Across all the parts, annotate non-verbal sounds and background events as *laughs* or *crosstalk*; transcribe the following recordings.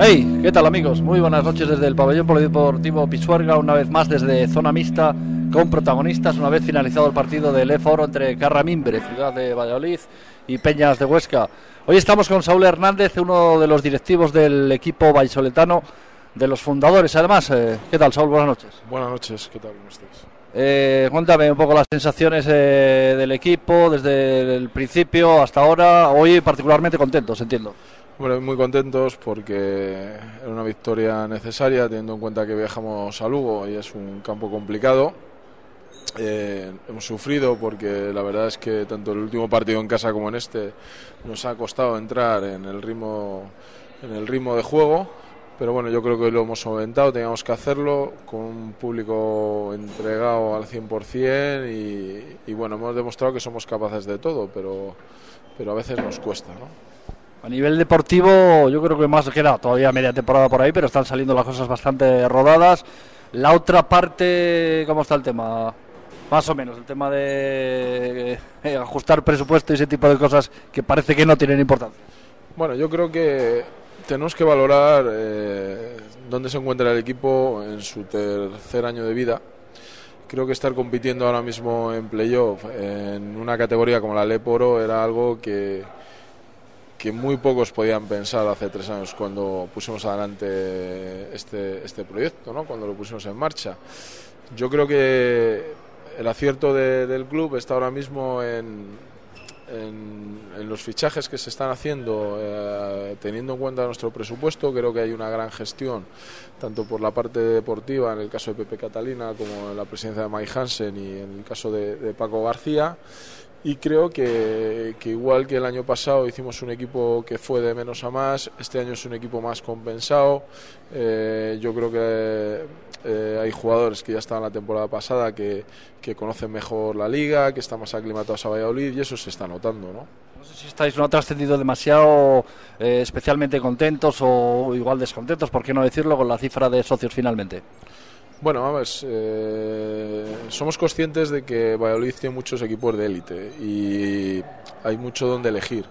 Hey, ¿qué tal amigos? Muy buenas noches desde el pabellón polideportivo Pisuerga, una vez más desde zona mixta con protagonistas, una vez finalizado el partido del E-Foro entre Carramimbre, ciudad de Valladolid, y Peñas de Huesca. Hoy estamos con Saúl Hernández, uno de los directivos del equipo vallisoletano, de los fundadores además. Eh, ¿Qué tal, Saúl? Buenas noches. Buenas noches, ¿qué tal? ¿Cómo estáis? Eh, cuéntame un poco las sensaciones eh, del equipo desde el principio hasta ahora. Hoy particularmente contentos, entiendo. Bueno, muy contentos porque era una victoria necesaria teniendo en cuenta que viajamos a Lugo y es un campo complicado. Eh, hemos sufrido porque la verdad es que tanto el último partido en casa como en este nos ha costado entrar en el ritmo, en el ritmo de juego. Pero bueno, yo creo que lo hemos solventado, teníamos que hacerlo con un público entregado al 100% y, y bueno, hemos demostrado que somos capaces de todo, pero, pero a veces nos cuesta, ¿no? A nivel deportivo, yo creo que más que nada, todavía media temporada por ahí, pero están saliendo las cosas bastante rodadas. La otra parte, ¿cómo está el tema? Más o menos, el tema de eh, ajustar presupuesto y ese tipo de cosas que parece que no tienen importancia. Bueno, yo creo que tenemos que valorar eh, dónde se encuentra el equipo en su tercer año de vida. Creo que estar compitiendo ahora mismo en playoff en una categoría como la Leporo era algo que, que muy pocos podían pensar hace tres años cuando pusimos adelante este, este proyecto, ¿no? cuando lo pusimos en marcha. Yo creo que el acierto de, del club está ahora mismo en, en, los fichajes que se están haciendo, eh, teniendo en cuenta nuestro presupuesto. Creo que hay una gran gestión, tanto por la parte deportiva, en el caso de Pepe Catalina, como en la presidencia de Mike Hansen y en el caso de, Paco García y creo que, que, igual que el año pasado hicimos un equipo que fue de menos a más, este año es un equipo más compensado. Eh, yo creo que eh, hay jugadores que ya estaban la temporada pasada que, que, conocen mejor la liga, que están más aclimatados a Valladolid y eso se está notando, ¿no? No sé si estáis no trascendido demasiado, eh, especialmente contentos o igual descontentos, por qué no decirlo, con la cifra de socios finalmente. Bueno, vamos, eh, somos conscientes de que Valladolid tiene muchos equipos de élite y hay mucho donde elegir.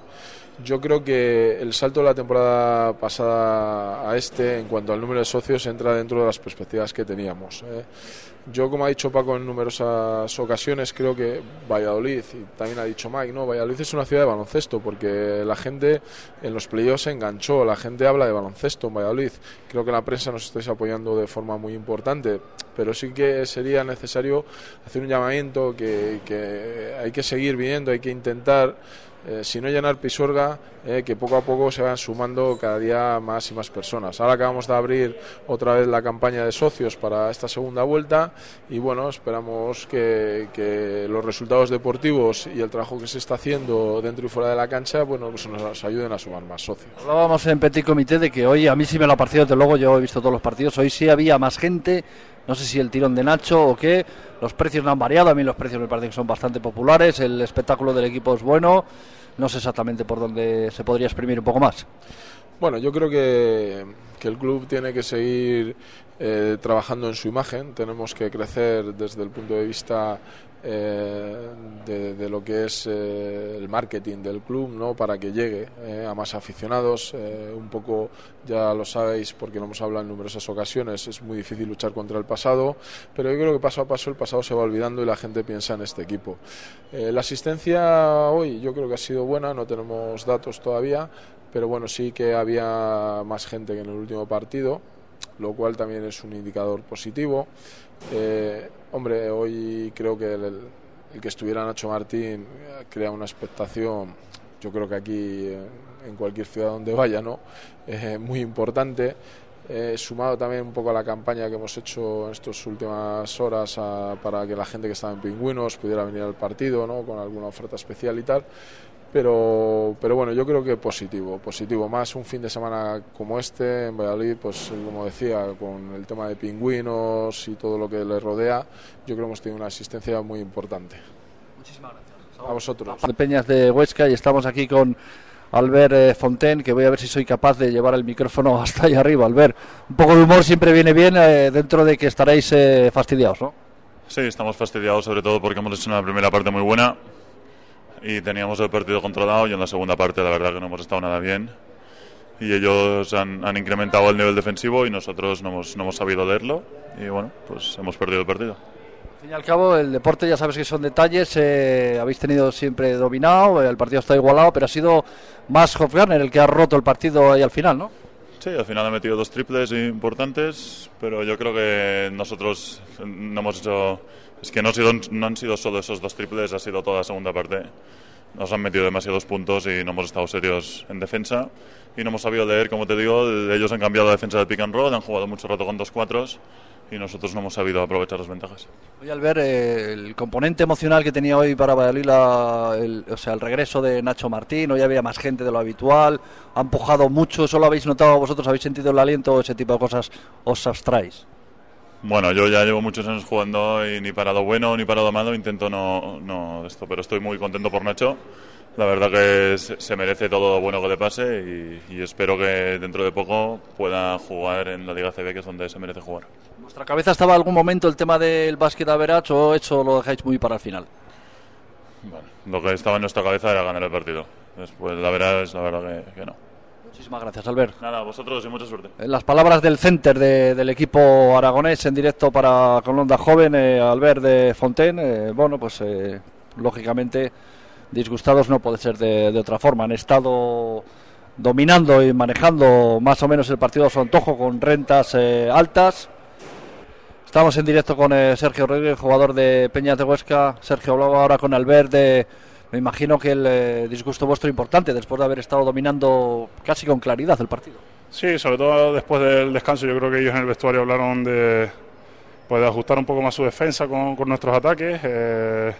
Yo creo que el salto de la temporada pasada a este, en cuanto al número de socios, entra dentro de las perspectivas que teníamos. ¿eh? Yo, como ha dicho Paco en numerosas ocasiones, creo que Valladolid, y también ha dicho Mike, ¿no? Valladolid es una ciudad de baloncesto, porque la gente en los playoffs se enganchó, la gente habla de baloncesto en Valladolid. Creo que la prensa nos estáis apoyando de forma muy importante, pero sí que sería necesario hacer un llamamiento que, que hay que seguir viniendo, hay que intentar eh, si no llenar Pisuerga, eh, que poco a poco se vayan sumando cada día más y más personas. Ahora acabamos de abrir otra vez la campaña de socios para esta segunda vuelta y bueno, esperamos que, que los resultados deportivos y el trabajo que se está haciendo dentro y fuera de la cancha, bueno, pues nos ayuden a sumar más socios. Hablábamos en Petit Comité de que hoy a mí sí me lo ha parecido, desde luego yo he visto todos los partidos, hoy sí había más gente, no sé si el tirón de Nacho o qué, los precios no han variado, a mí los precios me parece que son bastante populares, el espectáculo del equipo es bueno, no sé exactamente por dónde se podría exprimir un poco más. Bueno, yo creo que, que el club tiene que seguir eh, trabajando en su imagen, tenemos que crecer desde el punto de vista eh, de, lo que es eh, el marketing del club, ¿no? Para que llegue a más aficionados. Un poco, ya lo sabéis porque lo hemos hablado en numerosas ocasiones, es muy difícil luchar contra el pasado, pero yo creo que paso a paso el pasado se va olvidando y la gente piensa en este equipo. La asistencia hoy yo creo que ha sido buena, no tenemos datos todavía, pero bueno, sí que había más gente que en el último partido lo cual también es un indicador positivo. Eh, hombre, hoy creo que el, el, que estuviera Nacho Martín crea una expectación, yo creo que aquí en cualquier ciudad donde vaya, ¿no? Eh, muy importante. eh, sumado también un poco a la campaña que hemos hecho en estas últimas horas para que la gente que estaba en Pingüinos pudiera venir al partido, ¿no? con alguna oferta especial y tal. Pero, pero bueno, yo creo que positivo, positivo. Más un fin de semana como este en Valladolid, pues como decía, con el tema de pingüinos y todo lo que le rodea, yo creo que hemos tenido una asistencia muy importante. Muchísimas gracias. A vosotros. De Peñas de Huesca y estamos aquí con Albert eh, Fonten, que voy a ver si soy capaz de llevar el micrófono *laughs* hasta ahí arriba. Albert, un poco de humor siempre viene bien eh, dentro de que estaréis eh, fastidiados, ¿no? Sí, estamos fastidiados sobre todo porque hemos hecho una primera parte muy buena y teníamos el partido controlado y en la segunda parte la verdad que no hemos estado nada bien y ellos han, incrementado el nivel defensivo y nosotros no hemos, no hemos sabido leerlo y bueno, pues hemos perdido el partido. Al fin y al cabo, el deporte ya sabes que son detalles, eh, habéis tenido siempre dominado, el partido está igualado, pero ha sido más Hofgarner el que ha roto el partido ahí al final, ¿no? Sí, al final ha metido dos triples importantes, pero yo creo que nosotros no hemos hecho es que no, han sido solo esos dos triples, ha sido toda la segunda parte. Nos han metido demasiados puntos y no hemos estado serios en defensa. Y no hemos sabido leer, como te digo, ellos han cambiado la defensa del pick and roll, han jugado mucho rato con dos cuatros y nosotros no hemos sabido aprovechar las ventajas. Voy al ver eh, el componente emocional que tenía hoy para Valladolid, el, o sea, el regreso de Nacho Martín, hoy había más gente de lo habitual, ha empujado mucho, ¿solo habéis notado vosotros, habéis sentido el aliento o ese tipo de cosas os abstraéis? Bueno, yo ya llevo muchos años jugando y ni para lo bueno ni para lo malo intento no, no esto, pero estoy muy contento por Nacho. La verdad que se merece todo lo bueno que le pase y, espero que dentro de poco pueda jugar en la Liga CB, que es donde se merece jugar. ¿En vuestra cabeza estaba algún momento el tema del básquet average o eso lo dejáis muy para el final? Bueno, lo que estaba en nuestra cabeza era ganar el partido. Después la verdad la verdad que no. Muchísimas gracias, Albert. Nada, vosotros y mucha suerte. En las palabras del center del equipo aragonés en directo para Colonda Joven, eh, Albert de Fontaine. Eh, bueno, pues eh, lógicamente disgustados no puede ser de, otra forma. Han estado dominando y manejando más o menos el partido a su antojo con rentas altas. Estamos en directo con Sergio Rodríguez, jugador de Peñas de Huesca. Sergio hablaba ahora con Albert de me imagino que el eh, disgusto vuestro importante después de haber estado dominando casi con claridad el partido. Sí, sobre todo después del descanso, yo creo que ellos en el vestuario hablaron de, pues, ajustar un poco más su defensa con, nuestros ataques. Eh,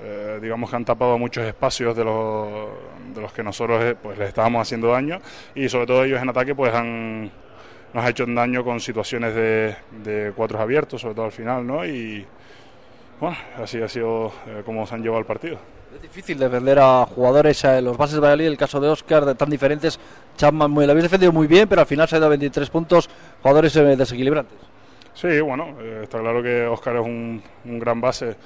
eh, digamos que han tapado muchos espacios de los, de los que nosotros pues, les estábamos haciendo daño y sobre todo ellos en ataque pues han nos ha hecho daño con situaciones de, de cuatros abiertos, sobre todo al final, ¿no? Y, bueno, así ha sido eh, como se han llevado el partido. Es difícil defender a jugadores, a los bases de Valladolid, el caso de Oscar, de tan diferentes. Chapman, muy, lo habéis defendido muy bien, pero al final se ha ido a 23 puntos, jugadores eh, desequilibrantes. Sí, bueno, eh, está claro que Oscar es un, gran base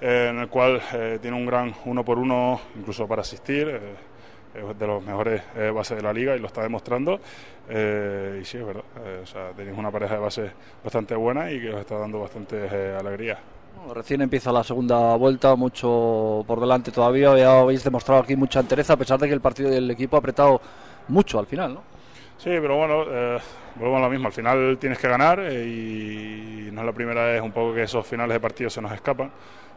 en el cual tiene un gran uno por uno, incluso para asistir. es de los mejores bases de la liga y lo está demostrando. y sí, es verdad. o sea, tenéis una pareja de bases bastante buena y que os está dando bastante alegría. Recién empieza la segunda vuelta, mucho por delante todavía. Ya habéis demostrado aquí mucha entereza, a pesar de que el partido del equipo ha apretado mucho al final, ¿no? Sí, pero bueno, eh, volvemos a lo mismo. Al final tienes que ganar eh, y no es la primera vez un poco que esos finales de partido se nos escapan.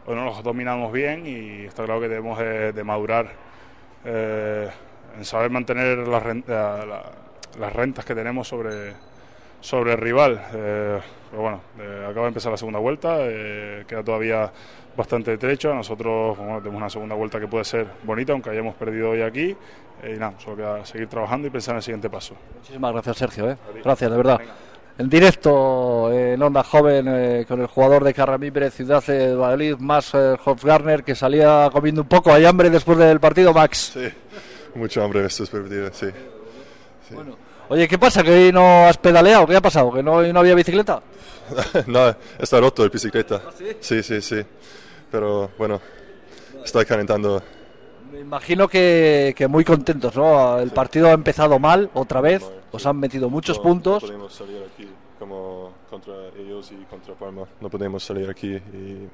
Hoy no los dominamos bien y está claro que debemos de, madurar eh, en saber mantener las, las rentas que tenemos sobre, sobre el rival. Eh, pero bueno, eh, acaba de empezar la segunda vuelta, eh, queda todavía bastante trecho. Nosotros tenemos una segunda vuelta que puede ser bonita, aunque hayamos perdido hoy aquí. y nada, solo queda seguir trabajando y pensar en el siguiente paso. Muchísimas gracias, Sergio. Gracias, de verdad. En directo en Onda Joven con el jugador de Carramimbre, Ciudad de Valladolid, más Hofgarner, que salía comiendo un poco. ¿Hay hambre después del partido, Max? Sí, mucho hambre estos partidos, sí. sí. Bueno. Oye, ¿qué pasa? ¿Que hoy no has pedaleado? ¿Qué ha pasado? ¿Que no, no había bicicleta? *laughs* no, está roto el bicicleta. ¿Ah, sí? sí, sí, Pero bueno, estoy calentando. Me imagino que, que muy contentos, ¿no? El partido ha empezado mal otra vez, os han metido muchos puntos. No podemos salir aquí como contra ellos y contra Parma. No podemos salir aquí. Y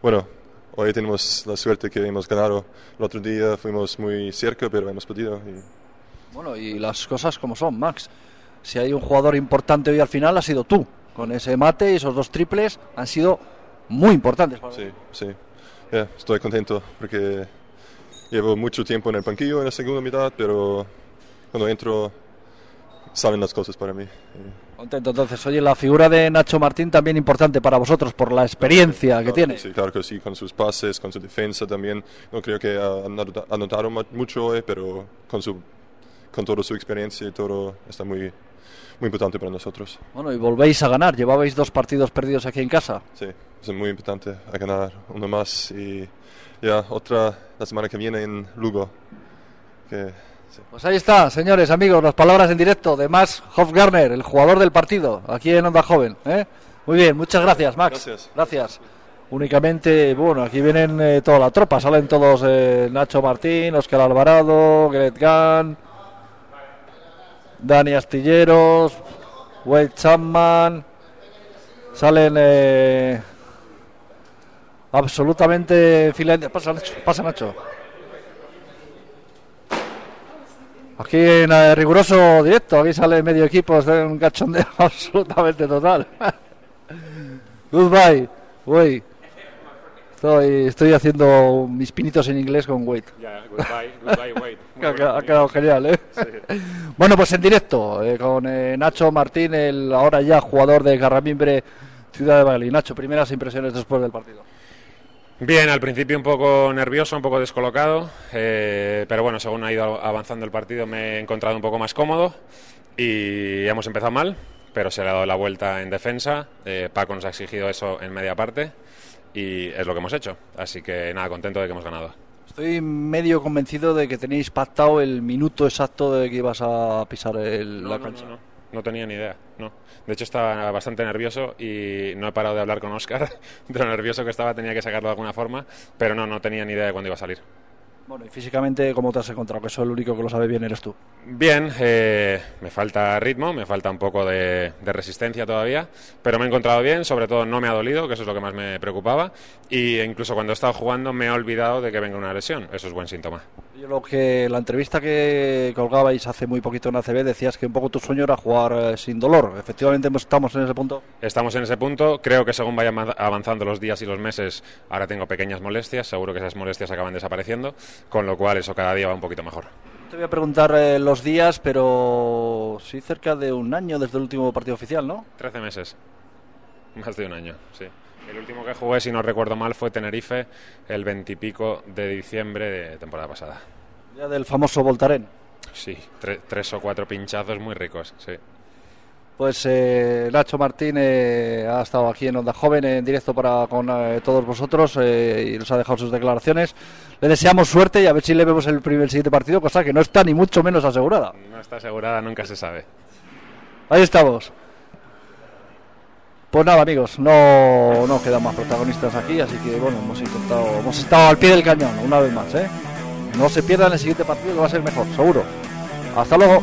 bueno, hoy tenemos la suerte que hemos ganado. El otro día fuimos muy cerca, pero hemos podido. Y bueno, y las cosas como son, Max. Si hay un jugador importante hoy al final, ha sido tú. Con ese mate y esos dos triples han sido muy importantes. sí, sí. estoy contento porque llevo mucho tiempo en el banquillo en la segunda mitad, pero cuando entro salen las cosas para mí. Contento, entonces, oye, la figura de Nacho Martín también importante para vosotros por la experiencia que tiene. Sí, claro que sí, con sus pases, con su defensa también. No creo que ha anotado mucho hoy, pero con, su, con toda su experiencia y todo está muy, muy importante para nosotros. Bueno, y volvéis a ganar. Llevabais dos partidos perdidos aquí en casa. Sí, es muy importante a ganar uno más y ya otra la semana que viene en Lugo. Que, Pues ahí está, señores, amigos, las palabras en directo de Max Hofgarner, el jugador del partido, aquí en Onda Joven. ¿eh? Muy bien, muchas gracias, Max. Gracias. Gracias. Únicamente, bueno, aquí vienen eh, toda la tropa, salen todos eh, Nacho Martín, Oscar Alvarado, Gret Gan, Dani Astilleros, Wade Chapman, salen eh, absolutamente Finlandia. Pasa Nacho, pasa Nacho. Aquí en eh, riguroso directo, aquí sale medio equipo, es un cachondeo *laughs* absolutamente total. Goodbye, Wade. Estoy, estoy haciendo mis pinitos en inglés con Wade. Ya, goodbye, goodbye, Wade. *laughs* Ha, bueno, ha quedado genial, ¿eh? *laughs* Bueno, pues en directo, eh, con eh, Nacho Martín, el ahora ya jugador de Garramimbre, Ciudad de Valladolid. Nacho, primeras impresiones después del partido. Bien, al principio un poco nervioso, un poco descolocado, eh, pero bueno, según ha ido avanzando el partido me he encontrado un poco más cómodo y hemos empezado mal, pero se le ha dado la vuelta en defensa. Eh, Paco nos ha exigido eso en media parte y es lo que hemos hecho. Así que nada, contento de que hemos ganado. Estoy medio convencido de que tenéis pactado el minuto exacto de que ibas a pisar el- la no, cancha. no, no, no tenía ni idea, no. De hecho estaba bastante nervioso y no he parado de hablar con Oscar *laughs* de lo nervioso que estaba, tenía que sacarlo de alguna forma, pero no, no tenía ni idea de cuándo iba a salir. Bueno, y físicamente, ¿cómo te has encontrado? Que eso el único que lo sabe bien eres tú. Bien, eh, me falta ritmo, me falta un poco de, resistencia todavía, pero me he encontrado bien, sobre todo no me ha dolido, que eso es lo que más me preocupaba, y incluso cuando he estado jugando me he olvidado de que venga una lesión, eso es buen síntoma. Lo que la entrevista que colgabais hace muy poquito en ACB decías que un poco tu sueño era jugar eh, sin dolor. Efectivamente estamos en ese punto. Estamos en ese punto, creo que según vayan avanzando los días y los meses, ahora tengo pequeñas molestias, seguro que esas molestias acaban desapareciendo, con lo cual eso cada día va un poquito mejor. Te voy a preguntar eh, los días, pero sí cerca de un año desde el último partido oficial, ¿no? 13 meses. Más de un año, sí. El último que jugué, si no recuerdo mal, fue Tenerife el 20 y pico de diciembre de temporada pasada. Ya del famoso Voltaren. Sí, tre- tres o cuatro pinchazos muy ricos, sí. Pues eh, Nacho Martín eh, ha estado aquí en Onda Joven en directo para con eh, todos vosotros eh, y nos ha dejado sus declaraciones. Le deseamos suerte y a ver si le vemos el primer siguiente partido, cosa que no está ni mucho menos asegurada. No está asegurada, nunca se sabe. Ahí estamos. Pues nada, amigos, no, no quedan más protagonistas aquí, así que bueno, hemos intentado, hemos estado al pie del cañón una vez más, ¿eh? No se pierdan el siguiente partido que va a ser mejor, seguro. Hasta luego.